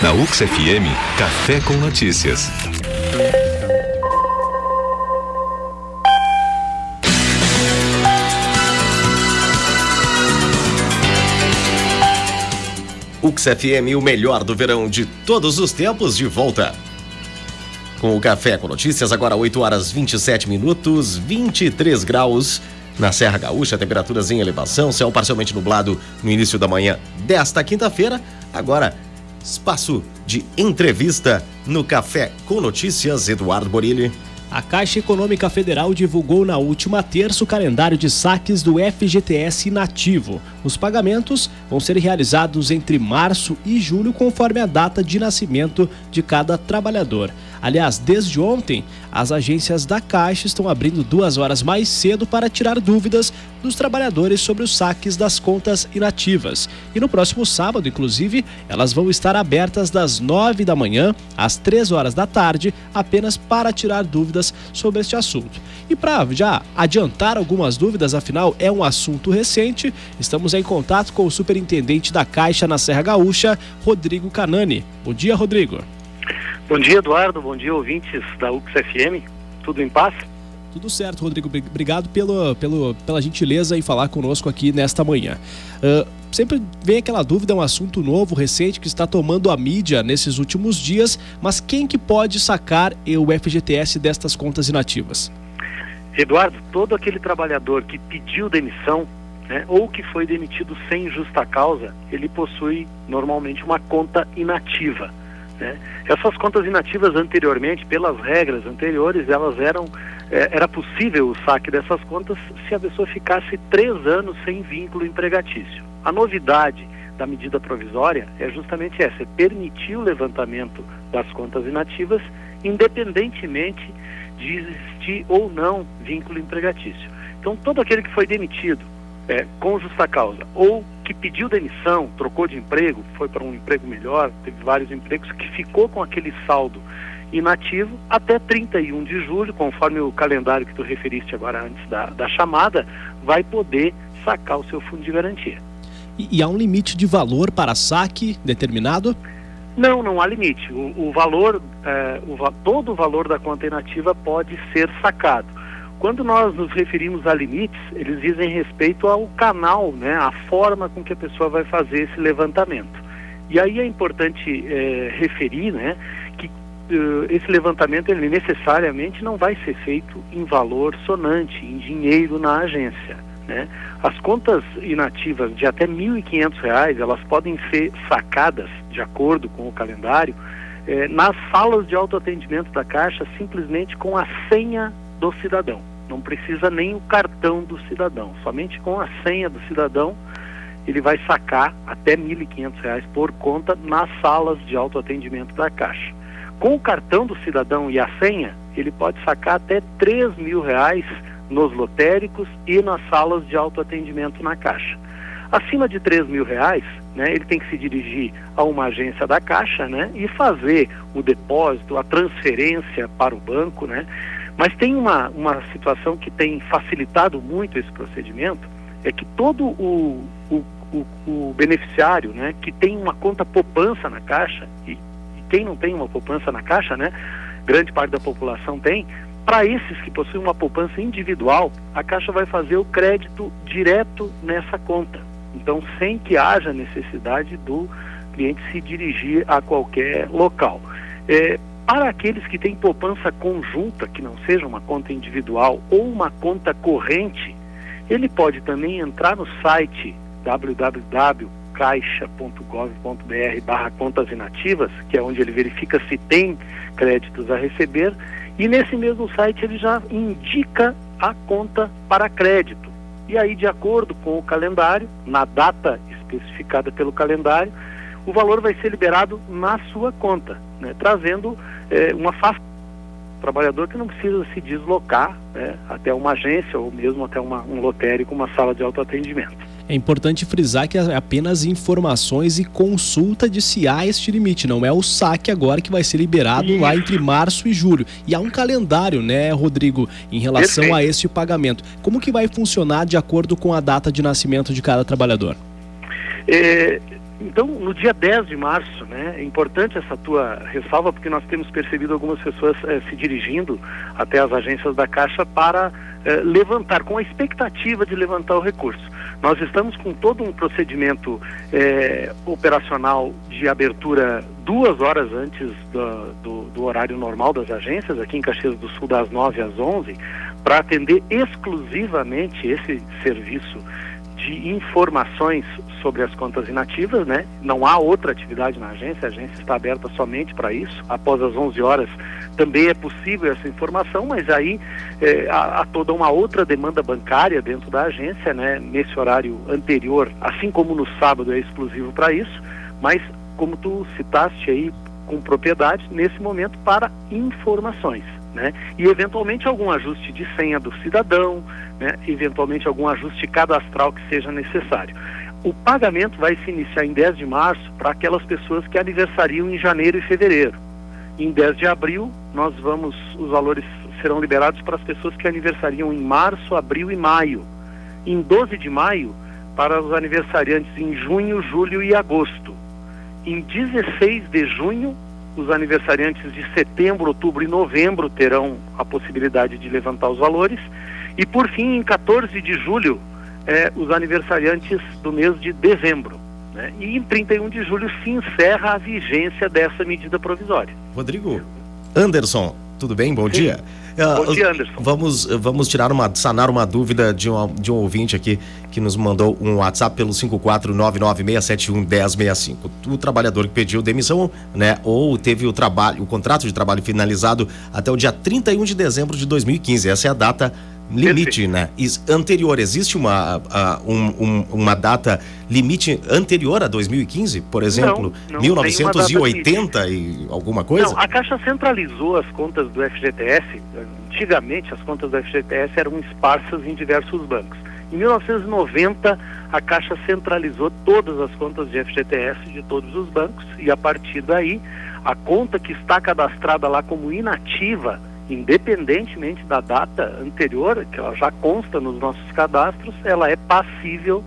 Na UX FM, Café com Notícias. UX FM, o melhor do verão de todos os tempos, de volta. Com o Café com Notícias, agora 8 horas 27 minutos, 23 graus. Na Serra Gaúcha, temperaturas em elevação, céu parcialmente nublado no início da manhã desta quinta-feira. Agora, espaço de entrevista no Café com Notícias, Eduardo Borilli. A Caixa Econômica Federal divulgou na última terça o calendário de saques do FGTS inativo. Os pagamentos vão ser realizados entre março e julho, conforme a data de nascimento de cada trabalhador. Aliás, desde ontem, as agências da Caixa estão abrindo duas horas mais cedo para tirar dúvidas dos trabalhadores sobre os saques das contas inativas. E no próximo sábado, inclusive, elas vão estar abertas das nove da manhã às três horas da tarde, apenas para tirar dúvidas sobre este assunto. E para já adiantar algumas dúvidas, afinal é um assunto recente, estamos em contato com o superintendente da Caixa na Serra Gaúcha, Rodrigo Canani. Bom dia, Rodrigo. Bom dia, Eduardo. Bom dia, ouvintes da UXFM. Tudo em paz? Tudo certo, Rodrigo. Obrigado pelo, pelo, pela gentileza em falar conosco aqui nesta manhã. Uh, sempre vem aquela dúvida, é um assunto novo, recente, que está tomando a mídia nesses últimos dias, mas quem que pode sacar o FGTS destas contas inativas? Eduardo, todo aquele trabalhador que pediu demissão né, ou que foi demitido sem justa causa, ele possui normalmente uma conta inativa. Né? Essas contas inativas anteriormente, pelas regras anteriores, elas eram é, era possível o saque dessas contas se a pessoa ficasse três anos sem vínculo empregatício. A novidade da medida provisória é justamente essa, é permitir o levantamento das contas inativas, independentemente de existir ou não vínculo empregatício. Então, todo aquele que foi demitido é, com justa causa ou que pediu demissão, trocou de emprego, foi para um emprego melhor, teve vários empregos, que ficou com aquele saldo inativo até 31 de julho, conforme o calendário que tu referiste agora antes da, da chamada, vai poder sacar o seu fundo de garantia. E, e há um limite de valor para saque determinado? Não, não há limite. O, o valor, é, o, todo o valor da conta inativa pode ser sacado. Quando nós nos referimos a limites, eles dizem respeito ao canal, né, a forma com que a pessoa vai fazer esse levantamento. E aí é importante é, referir, né, que uh, esse levantamento ele necessariamente não vai ser feito em valor sonante, em dinheiro na agência. Né? As contas inativas de até R$ 1.500, elas podem ser sacadas, de acordo com o calendário, eh, nas salas de autoatendimento da Caixa, simplesmente com a senha do cidadão. Não precisa nem o cartão do cidadão, somente com a senha do cidadão ele vai sacar até R$ 1.500 por conta nas salas de autoatendimento da Caixa. Com o cartão do cidadão e a senha, ele pode sacar até R$ mil reais nos lotéricos e nas salas de autoatendimento na Caixa. Acima de R$ mil reais, né, ele tem que se dirigir a uma agência da Caixa né, e fazer o depósito, a transferência para o banco, né, mas tem uma, uma situação que tem facilitado muito esse procedimento, é que todo o, o, o, o beneficiário né, que tem uma conta poupança na Caixa, e, e, quem não tem uma poupança na Caixa, né, grande parte da população tem, para esses que possuem uma poupança individual, a Caixa vai fazer o crédito direto nessa conta. Então, sem que haja necessidade do cliente se dirigir a qualquer local. É, para aqueles que têm poupança conjunta, que não seja uma conta individual ou uma conta corrente, ele pode também entrar no site www.caixa.gov.br barra contas inativas, que é onde ele verifica se tem créditos a receber, e nesse mesmo site ele já indica a conta para crédito. E aí, de acordo com o calendário, na data especificada pelo calendário, o valor vai ser liberado na sua conta, né, trazendo é, uma facilidade trabalhador que não precisa se deslocar né, até uma agência ou mesmo até uma, um lotérico, uma sala de autoatendimento. É importante frisar que é apenas informações e consulta de se há este limite, não é o saque agora que vai ser liberado Isso. lá entre março e julho. E há um calendário, né, Rodrigo, em relação Perfeito. a este pagamento. Como que vai funcionar de acordo com a data de nascimento de cada trabalhador? É, Então, no dia 10 de março, né, é importante essa tua ressalva, porque nós temos percebido algumas pessoas eh, se dirigindo até as agências da Caixa para eh, levantar, com a expectativa de levantar o recurso. Nós estamos com todo um procedimento eh, operacional de abertura duas horas antes do, do, do, horário normal das agências, aqui em Caxias do Sul, das 9 às 11, para atender exclusivamente esse serviço de informações sobre as contas inativas, né? Não há outra atividade na agência, a agência está aberta somente para isso. Após as 11 horas também é possível essa informação, mas aí é, há, há, toda uma outra demanda bancária dentro da agência, né? Nesse horário anterior, assim como no sábado é exclusivo para isso, mas como tu citaste aí com propriedade, nesse momento para informações né? E eventualmente algum ajuste de senha do cidadão, né? Eventualmente algum ajuste cadastral que seja necessário. O pagamento vai se iniciar em 10 de março para aquelas pessoas que aniversariam em janeiro e fevereiro. Em 10 de abril, nós vamos, os valores serão liberados para as pessoas que aniversariam em março, abril e maio. Em 12 de maio, para os aniversariantes em junho, julho e agosto. Em 16 de junho, os aniversariantes de setembro, outubro e novembro terão a possibilidade de levantar os valores. E por fim, em 14 de julho, é, os aniversariantes do mês de dezembro. Né? E em 31 de julho se encerra a vigência dessa medida provisória. Rodrigo, Anderson, tudo bem? Bom Sim. dia. Uh, Bom dia, Anderson. Vamos, vamos tirar uma, sanar uma dúvida de um, de um ouvinte aqui que nos mandou um WhatsApp pelo 54996711065. O trabalhador que pediu demissão, né, ou teve o trabalho, o contrato de trabalho finalizado até o dia 31 de dezembro de 2015. Essa é a data limite, né? Anterior, existe uma, um, um, uma data limite anterior a 2015, por exemplo? Não, não 1980 e alguma coisa? Não, a Caixa centralizou as contas do FGTS. Antigamente, as contas do FGTS eram esparsas em diversos bancos. Em 1990, a Caixa centralizou todas as contas de FGTS de todos os bancos e, a partir daí, a conta que está cadastrada lá como inativa independentemente da data anterior, que ela já consta nos nossos cadastros, ela é passível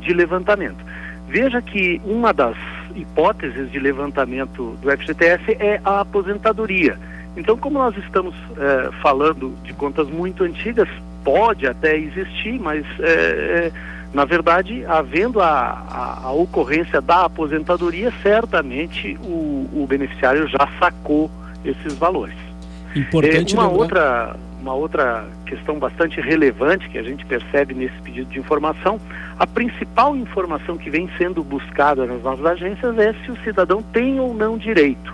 de levantamento. Veja que uma das hipóteses de levantamento do FGTS é a aposentadoria. Então, como nós estamos é, falando de contas muito antigas, pode até existir, mas é, na verdade, havendo a, a, a, ocorrência da aposentadoria, certamente o, o beneficiário já sacou esses valores. Importante é, uma outra uma outra questão bastante relevante que a gente percebe nesse pedido de informação, a principal informação que vem sendo buscada nas nossas agências é se o cidadão tem ou não direito.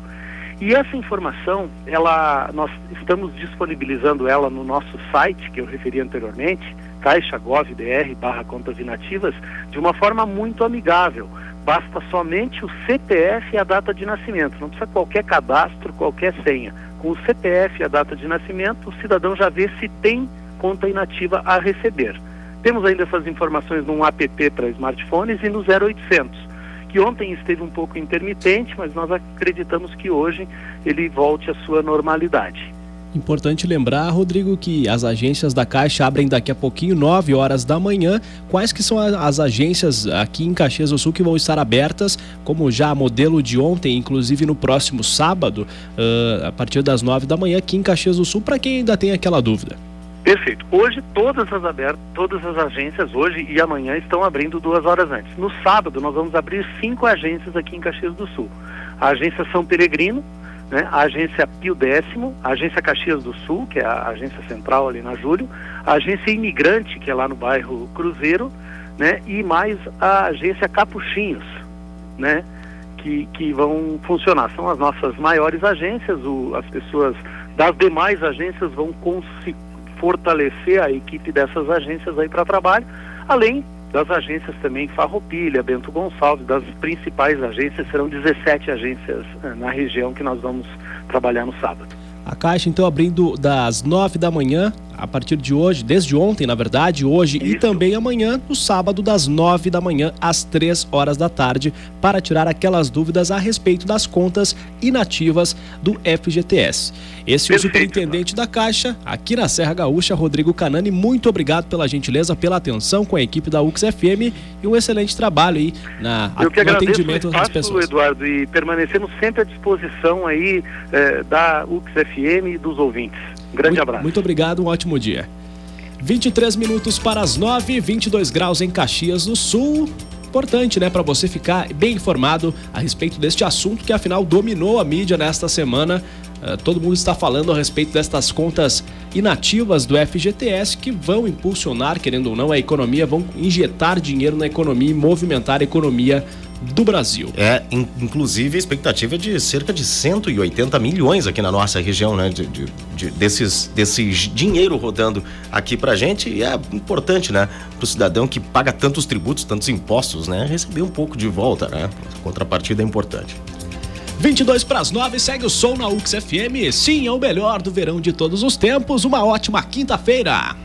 E essa informação, ela, nós estamos disponibilizando ela no nosso site, que eu referi anteriormente, caixagovbr barra contas inativas, de uma forma muito amigável. Basta somente o CPF e a data de nascimento, não precisa qualquer cadastro, qualquer senha com o CPF a data de nascimento, o cidadão já vê se tem conta inativa a receber. Temos ainda essas informações num app para smartphones e no 0800, que ontem esteve um pouco intermitente, mas nós acreditamos que hoje ele volte à sua normalidade. Importante lembrar, Rodrigo, que as agências da Caixa abrem daqui a pouquinho, 9 horas da manhã. Quais que são as agências aqui em Caxias do Sul que vão estar abertas, como já modelo de ontem, inclusive no próximo sábado, uh, a partir das 9 da manhã, aqui em Caxias do Sul, para quem ainda tem aquela dúvida? Perfeito. Hoje todas as abertas, todas as agências hoje e amanhã estão abrindo duas horas antes. No sábado nós vamos abrir cinco agências aqui em Caxias do Sul. A agência São Peregrino, né, a agência Pio Décimo, a agência Caxias do Sul, que é a agência central ali na Júlio, a agência Imigrante, que é lá no bairro Cruzeiro, né, e mais a agência Capuchinhos, né, que, que vão funcionar. São as nossas maiores agências, o, as pessoas das demais agências vão fortalecer a equipe dessas agências aí para trabalho, além das agências também Farroupilha, Bento Gonçalves, das principais agências, serão 17 agências eh, na região que nós vamos trabalhar no sábado. A Caixa, então, abrindo das 9 da manhã a partir de hoje, desde ontem, na verdade, hoje Isso. e também amanhã, no sábado, das 9 da manhã às 3 horas da tarde, para tirar aquelas dúvidas a respeito das contas inativas do FGTS. Esse é o superintendente da Caixa, aqui na Serra Gaúcha, Rodrigo Canani. Muito obrigado pela gentileza, pela atenção com a equipe da UX FM e um excelente trabalho aí na, Eu que no atendimento espaço, das pessoas. Eduardo, e permanecemos sempre à disposição aí eh, da UX FM e dos ouvintes. Um grande muito, abraço. Muito obrigado, um ótimo dia. 23 minutos para as 9, 22 graus em Caxias do Sul importante, né, para você ficar bem informado a respeito deste assunto que afinal dominou a mídia nesta semana. Uh, todo mundo está falando a respeito destas contas inativas do FGTS que vão impulsionar, querendo ou não, a economia, vão injetar dinheiro na economia e movimentar a economia do Brasil. É, in, inclusive a expectativa é de cerca de 180 milhões aqui na nossa região, né? De, de, de desses, desses dinheiro rodando aqui pra gente e é importante, né? Pro cidadão que paga tantos tributos, tantos impostos, né? Receber um pouco de volta, né? Contrapartida é importante. 22 para as 9, segue o som na UX FM. Sim, é o melhor do verão de todos os tempos. Uma ótima quinta-feira.